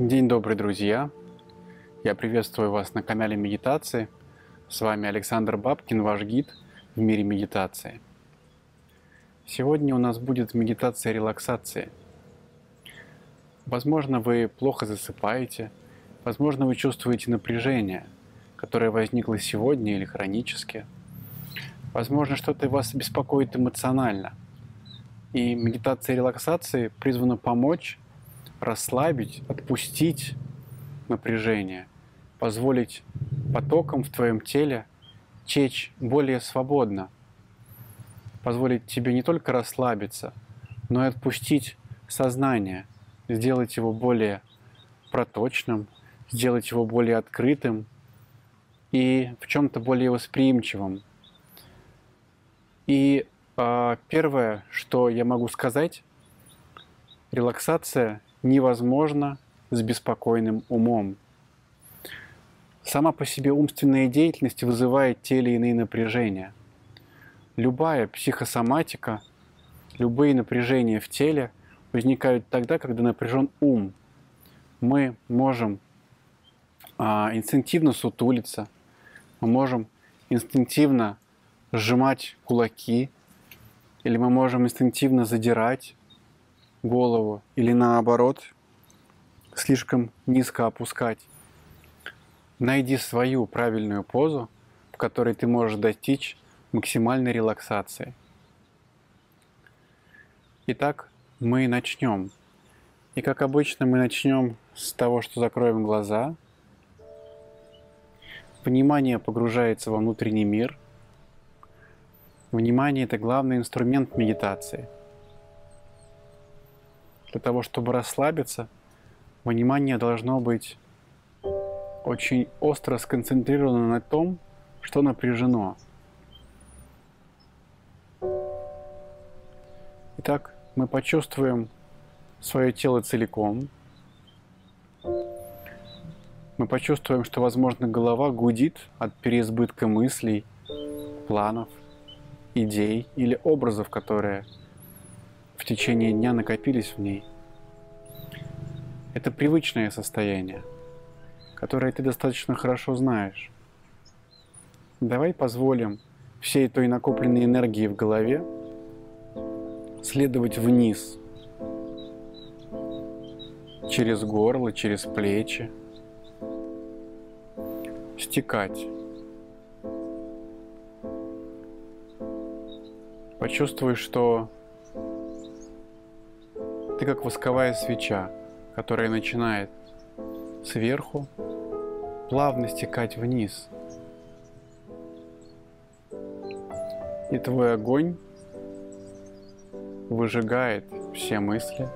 День добрый, друзья! Я приветствую вас на канале Медитации. С вами Александр Бабкин, ваш гид в мире медитации. Сегодня у нас будет медитация релаксации. Возможно, вы плохо засыпаете, возможно, вы чувствуете напряжение, которое возникло сегодня или хронически. Возможно, что-то вас беспокоит эмоционально. И медитация релаксации призвана помочь расслабить, отпустить напряжение, позволить потокам в твоем теле течь более свободно, позволить тебе не только расслабиться, но и отпустить сознание, сделать его более проточным, сделать его более открытым и в чем-то более восприимчивым. И э, первое, что я могу сказать, релаксация невозможно с беспокойным умом. Сама по себе умственная деятельность вызывает те или иные напряжения. Любая психосоматика, любые напряжения в теле возникают тогда, когда напряжен ум. Мы можем а, инстинктивно сутулиться, мы можем инстинктивно сжимать кулаки, или мы можем инстинктивно задирать голову или наоборот слишком низко опускать. Найди свою правильную позу, в которой ты можешь достичь максимальной релаксации. Итак, мы начнем. И как обычно мы начнем с того, что закроем глаза. Внимание погружается во внутренний мир. Внимание – это главный инструмент медитации – для того, чтобы расслабиться, внимание должно быть очень остро сконцентрировано на том, что напряжено. Итак, мы почувствуем свое тело целиком. Мы почувствуем, что, возможно, голова гудит от переизбытка мыслей, планов, идей или образов, которые в течение дня накопились в ней. Это привычное состояние, которое ты достаточно хорошо знаешь. Давай позволим всей той накопленной энергии в голове следовать вниз, через горло, через плечи, стекать. Почувствуй, что ты как восковая свеча, которая начинает сверху плавно стекать вниз. И твой огонь выжигает все мысли,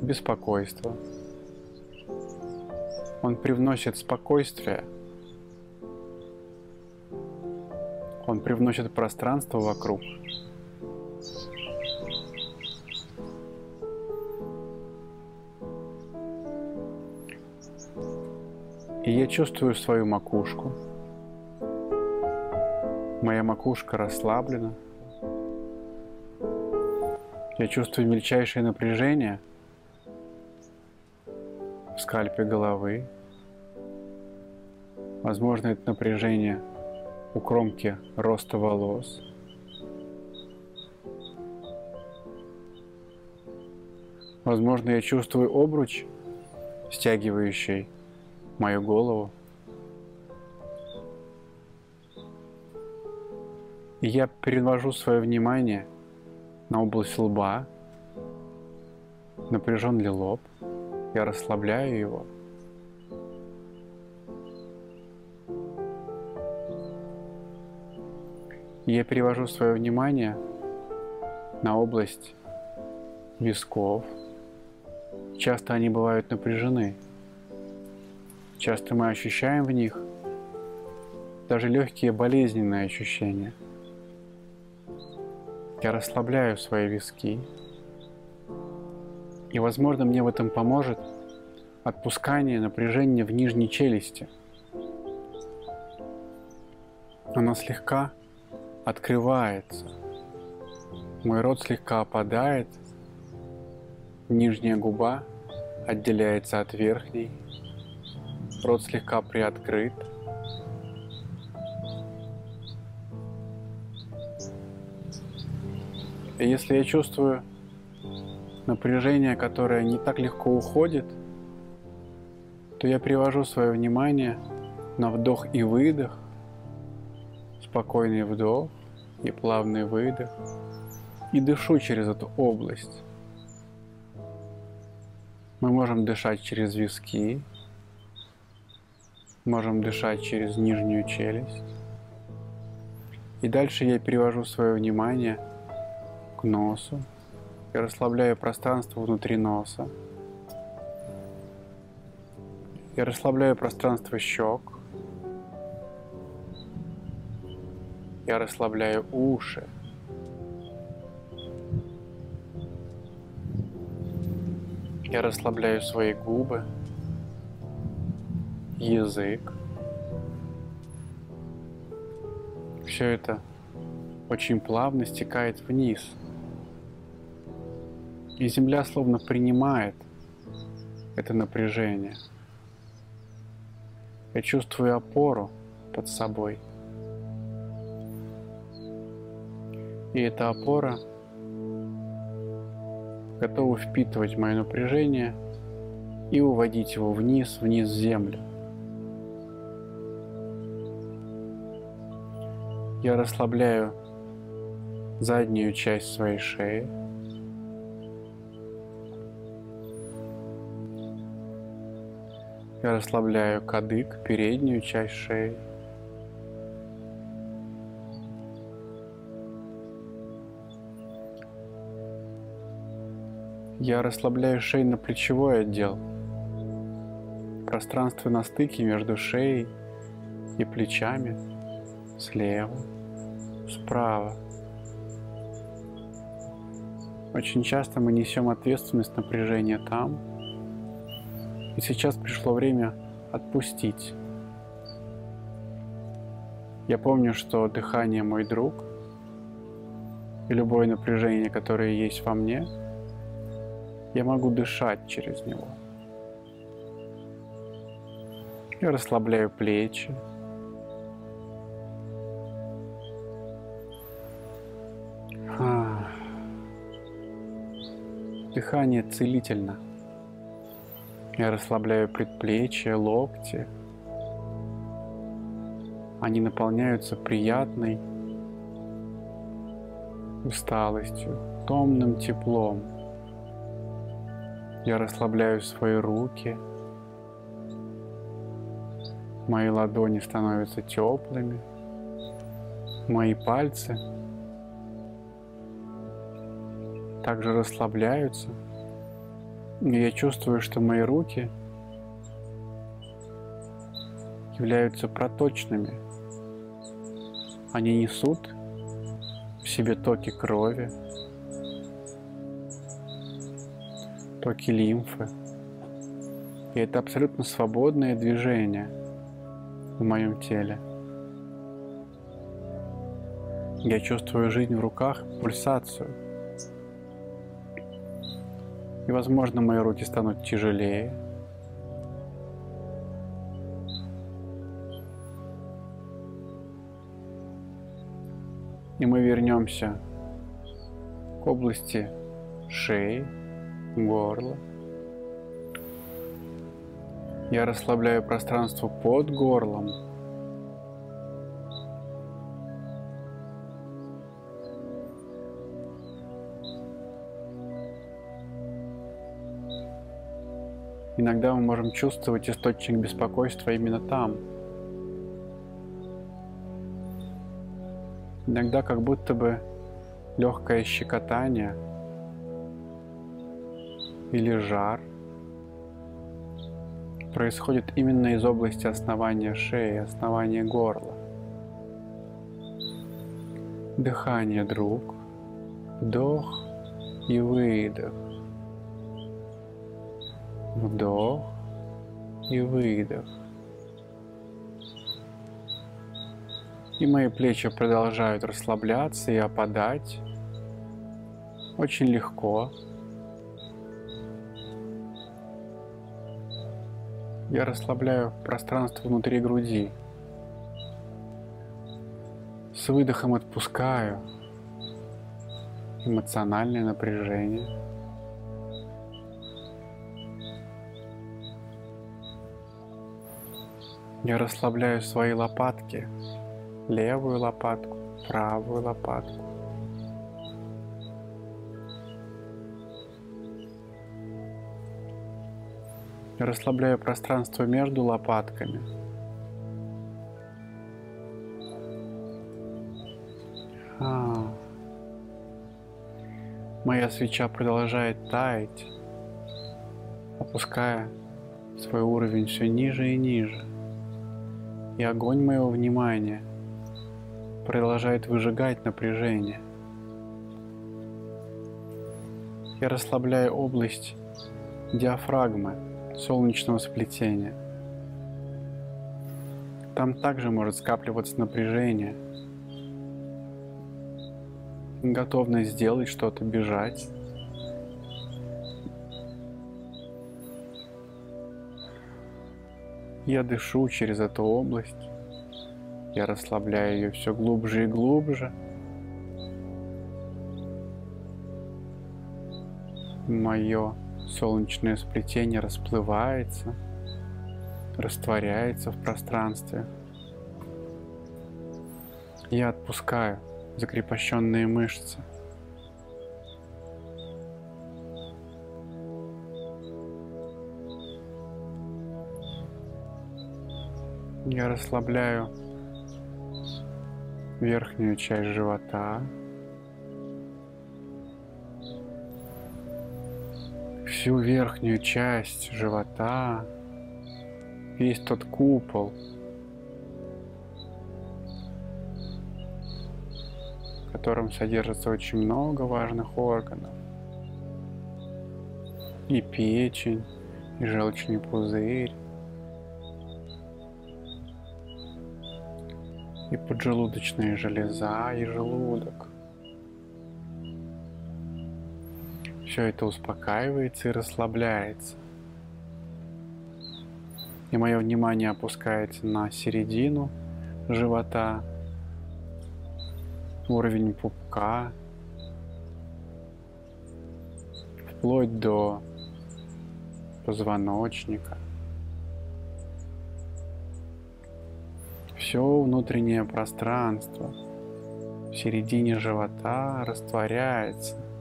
беспокойство. Он привносит спокойствие. Он привносит пространство вокруг. Я чувствую свою макушку. Моя макушка расслаблена. Я чувствую мельчайшее напряжение в скальпе головы. Возможно, это напряжение у кромки роста волос. Возможно, я чувствую обруч, стягивающий мою голову. И я перевожу свое внимание на область лба, напряжен ли лоб, я расслабляю его. И я перевожу свое внимание на область висков. Часто они бывают напряжены. Часто мы ощущаем в них даже легкие болезненные ощущения. Я расслабляю свои виски. И, возможно, мне в этом поможет отпускание напряжения в нижней челюсти. Она слегка открывается. Мой рот слегка опадает, нижняя губа отделяется от верхней, рот слегка приоткрыт. И если я чувствую напряжение, которое не так легко уходит, то я привожу свое внимание на вдох и выдох, спокойный вдох и плавный выдох, и дышу через эту область. Мы можем дышать через виски, можем дышать через нижнюю челюсть. И дальше я перевожу свое внимание к носу, я расслабляю пространство внутри носа. Я расслабляю пространство щек. Я расслабляю уши. Я расслабляю свои губы, язык. Все это очень плавно стекает вниз – и Земля словно принимает это напряжение. Я чувствую опору под собой. И эта опора готова впитывать мое напряжение и уводить его вниз, вниз в землю. Я расслабляю заднюю часть своей шеи – Я расслабляю кадык, переднюю часть шеи. Я расслабляю шейно-плечевой отдел. Пространство на стыке между шеей и плечами. Слева, справа. Очень часто мы несем ответственность напряжения там, и сейчас пришло время отпустить. Я помню, что дыхание мой друг, и любое напряжение, которое есть во мне, я могу дышать через него. Я расслабляю плечи. Дыхание целительно. Я расслабляю предплечья, локти. Они наполняются приятной усталостью, томным теплом. Я расслабляю свои руки. Мои ладони становятся теплыми. Мои пальцы также расслабляются – я чувствую, что мои руки являются проточными. Они несут в себе токи крови, токи лимфы. И это абсолютно свободное движение в моем теле. Я чувствую жизнь в руках, пульсацию – возможно, мои руки станут тяжелее. И мы вернемся к области шеи, горла. Я расслабляю пространство под горлом, Иногда мы можем чувствовать источник беспокойства именно там. Иногда как будто бы легкое щекотание или жар происходит именно из области основания шеи, основания горла. Дыхание, друг. Вдох и выдох. Вдох и выдох. И мои плечи продолжают расслабляться и опадать. Очень легко. Я расслабляю пространство внутри груди. С выдохом отпускаю эмоциональное напряжение. Я расслабляю свои лопатки, левую лопатку, правую лопатку. Я расслабляю пространство между лопатками. А. Моя свеча продолжает таять, опуская свой уровень все ниже и ниже. И огонь моего внимания продолжает выжигать напряжение. Я расслабляю область диафрагмы, солнечного сплетения. Там также может скапливаться напряжение, готовность сделать что-то, бежать. Я дышу через эту область, я расслабляю ее все глубже и глубже. Мое солнечное сплетение расплывается, растворяется в пространстве. Я отпускаю закрепощенные мышцы. Я расслабляю верхнюю часть живота, всю верхнюю часть живота, весь тот купол, в котором содержится очень много важных органов. И печень, и желчный пузырь, и поджелудочная железа, и желудок. Все это успокаивается и расслабляется. И мое внимание опускается на середину живота, уровень пупка, вплоть до позвоночника. Все внутреннее пространство в середине живота растворяется –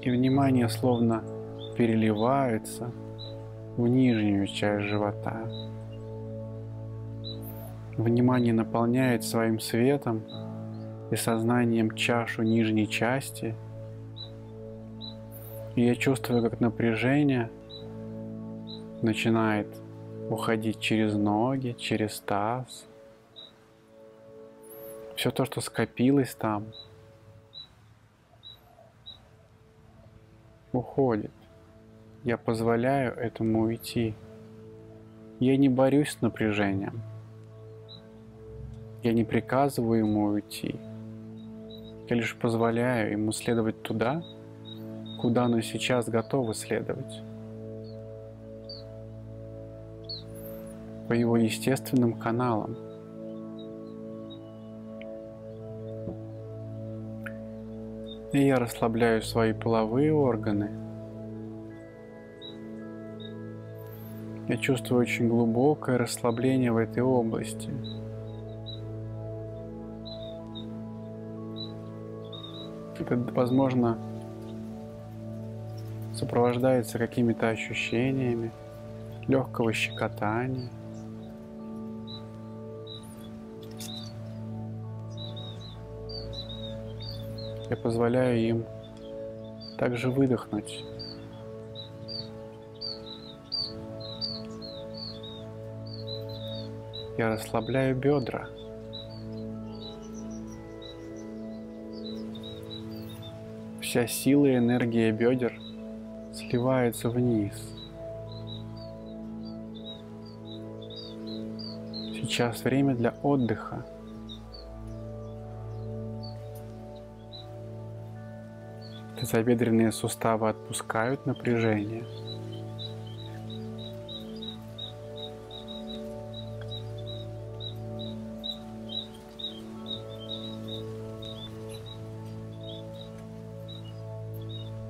и внимание словно переливается в нижнюю часть живота. Внимание наполняет своим светом и сознанием чашу нижней части. И я чувствую, как напряжение начинает уходить через ноги, через таз. Все то, что скопилось там – уходит. Я позволяю этому уйти. Я не борюсь с напряжением. Я не приказываю ему уйти. Я лишь позволяю ему следовать туда, куда оно сейчас готово следовать. По его естественным каналам – И я расслабляю свои половые органы. Я чувствую очень глубокое расслабление в этой области. Это, возможно, сопровождается какими-то ощущениями легкого щекотания. Я позволяю им также выдохнуть. Я расслабляю бедра. Вся сила и энергия бедер сливается вниз. Сейчас время для отдыха. Тазобедренные суставы отпускают напряжение.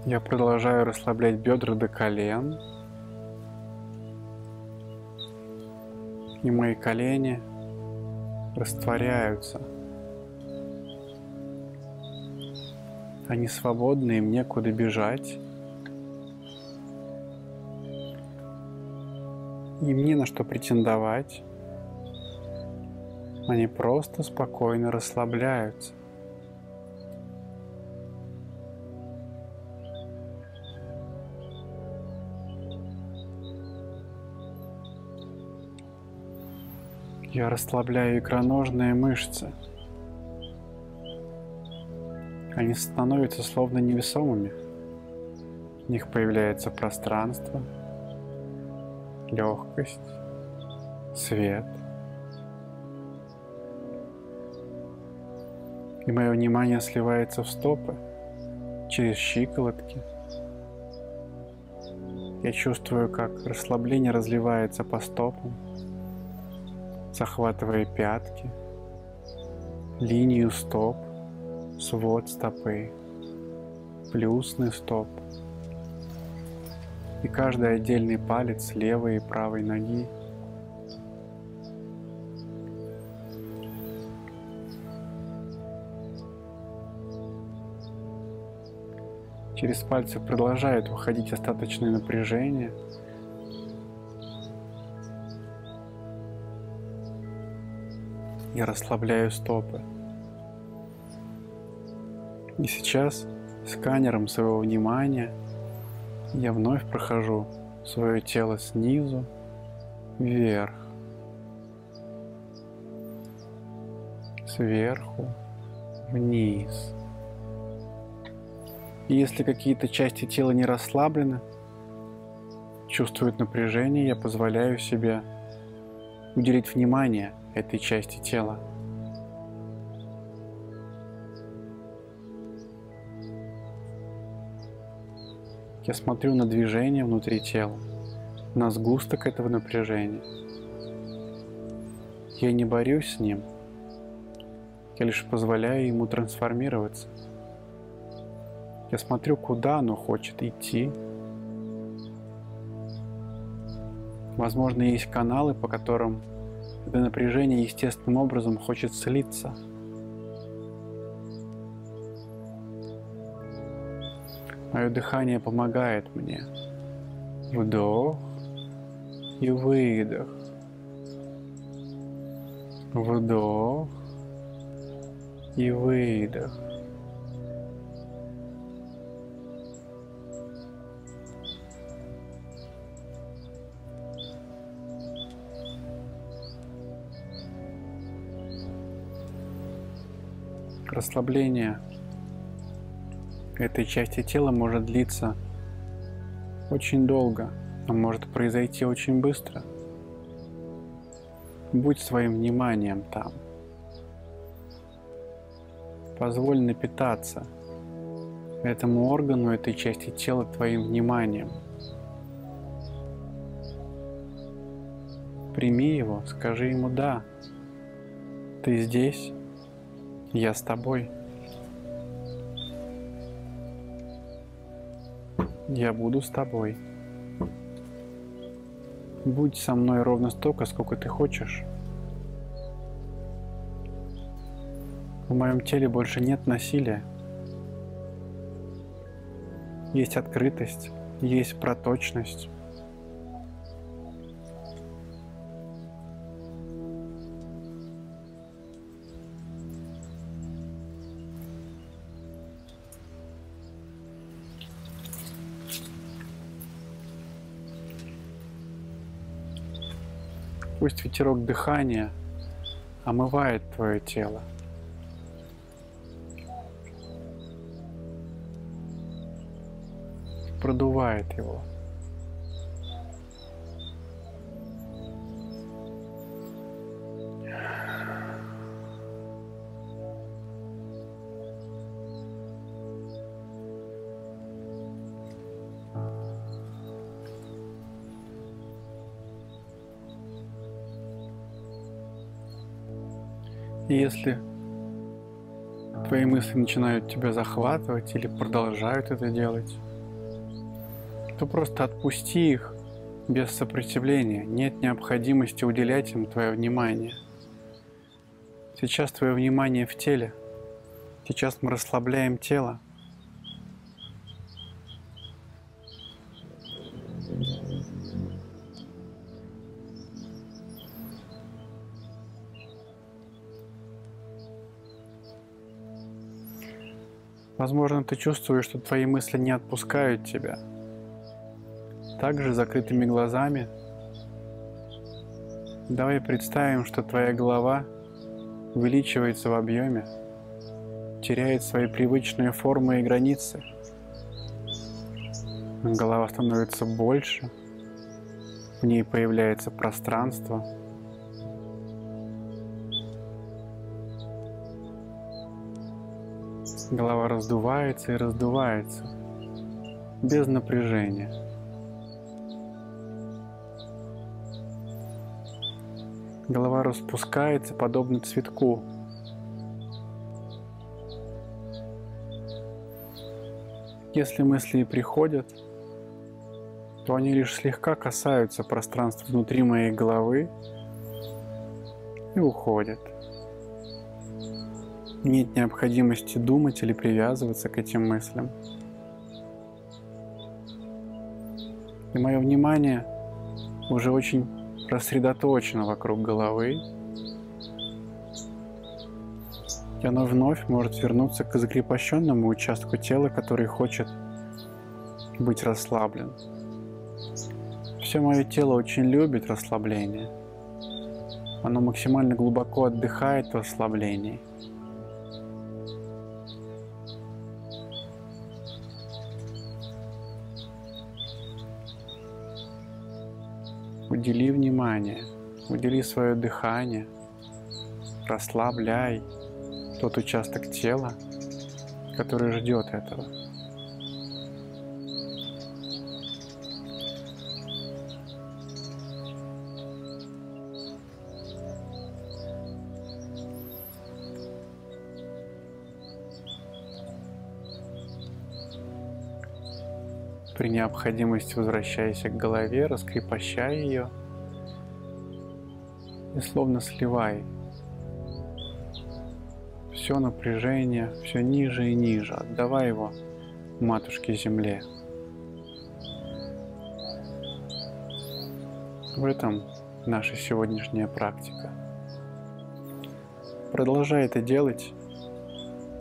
Я продолжаю расслаблять бедра до колен. И мои колени растворяются. Они свободны, им некуда бежать. Им не на что претендовать. Они просто спокойно расслабляются. Я расслабляю икроножные мышцы. Они становятся словно невесомыми. В них появляется пространство, легкость, свет. И мое внимание сливается в стопы через щиколотки. Я чувствую, как расслабление разливается по стопам захватывая пятки, линию стоп, свод стопы, плюсный стоп и каждый отдельный палец левой и правой ноги. Через пальцы продолжает выходить остаточное напряжение – Я расслабляю стопы. И сейчас сканером своего внимания я вновь прохожу свое тело снизу вверх, сверху вниз. И если какие-то части тела не расслаблены, чувствуют напряжение, я позволяю себе уделить внимание этой части тела. Я смотрю на движение внутри тела, на сгусток этого напряжения. Я не борюсь с ним, я лишь позволяю ему трансформироваться. Я смотрю, куда оно хочет идти. Возможно, есть каналы, по которым это напряжение естественным образом хочет слиться. Мое дыхание помогает мне. Вдох и выдох. Вдох и выдох. расслабление этой части тела может длиться очень долго, но может произойти очень быстро. Будь своим вниманием там. Позволь напитаться этому органу, этой части тела твоим вниманием. Прими его, скажи ему «да». Ты здесь, я с тобой. Я буду с тобой. Будь со мной ровно столько, сколько ты хочешь. В моем теле больше нет насилия. Есть открытость, есть проточность. Пусть ветерок дыхания омывает твое тело. Продувает его. Если твои мысли начинают тебя захватывать или продолжают это делать, то просто отпусти их без сопротивления. Нет необходимости уделять им твое внимание. Сейчас твое внимание в теле. Сейчас мы расслабляем тело. Возможно, ты чувствуешь, что твои мысли не отпускают тебя. Также закрытыми глазами давай представим, что твоя голова увеличивается в объеме, теряет свои привычные формы и границы. Голова становится больше, в ней появляется пространство – Голова раздувается и раздувается, без напряжения. Голова распускается, подобно цветку. Если мысли и приходят, то они лишь слегка касаются пространства внутри моей головы и уходят – нет необходимости думать или привязываться к этим мыслям. И мое внимание уже очень рассредоточено вокруг головы. И оно вновь может вернуться к закрепощенному участку тела, который хочет быть расслаблен. Все мое тело очень любит расслабление. Оно максимально глубоко отдыхает в расслаблении. Удели внимание, удели свое дыхание, расслабляй тот участок тела, который ждет этого. При необходимости возвращайся к голове, раскрепощай ее и словно сливай все напряжение, все ниже и ниже, отдавай его матушке земле. В этом наша сегодняшняя практика. Продолжай это делать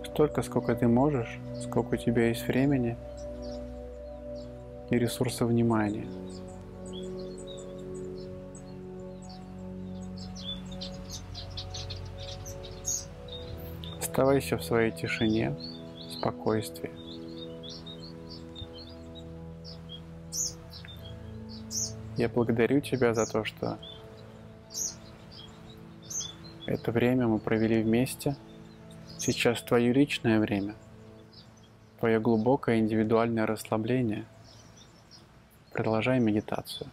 столько, сколько ты можешь, сколько у тебя есть времени – и ресурса внимания. Оставайся в своей тишине, спокойствии. Я благодарю тебя за то, что это время мы провели вместе. Сейчас твое личное время, твое глубокое индивидуальное расслабление – Продолжай медитацию.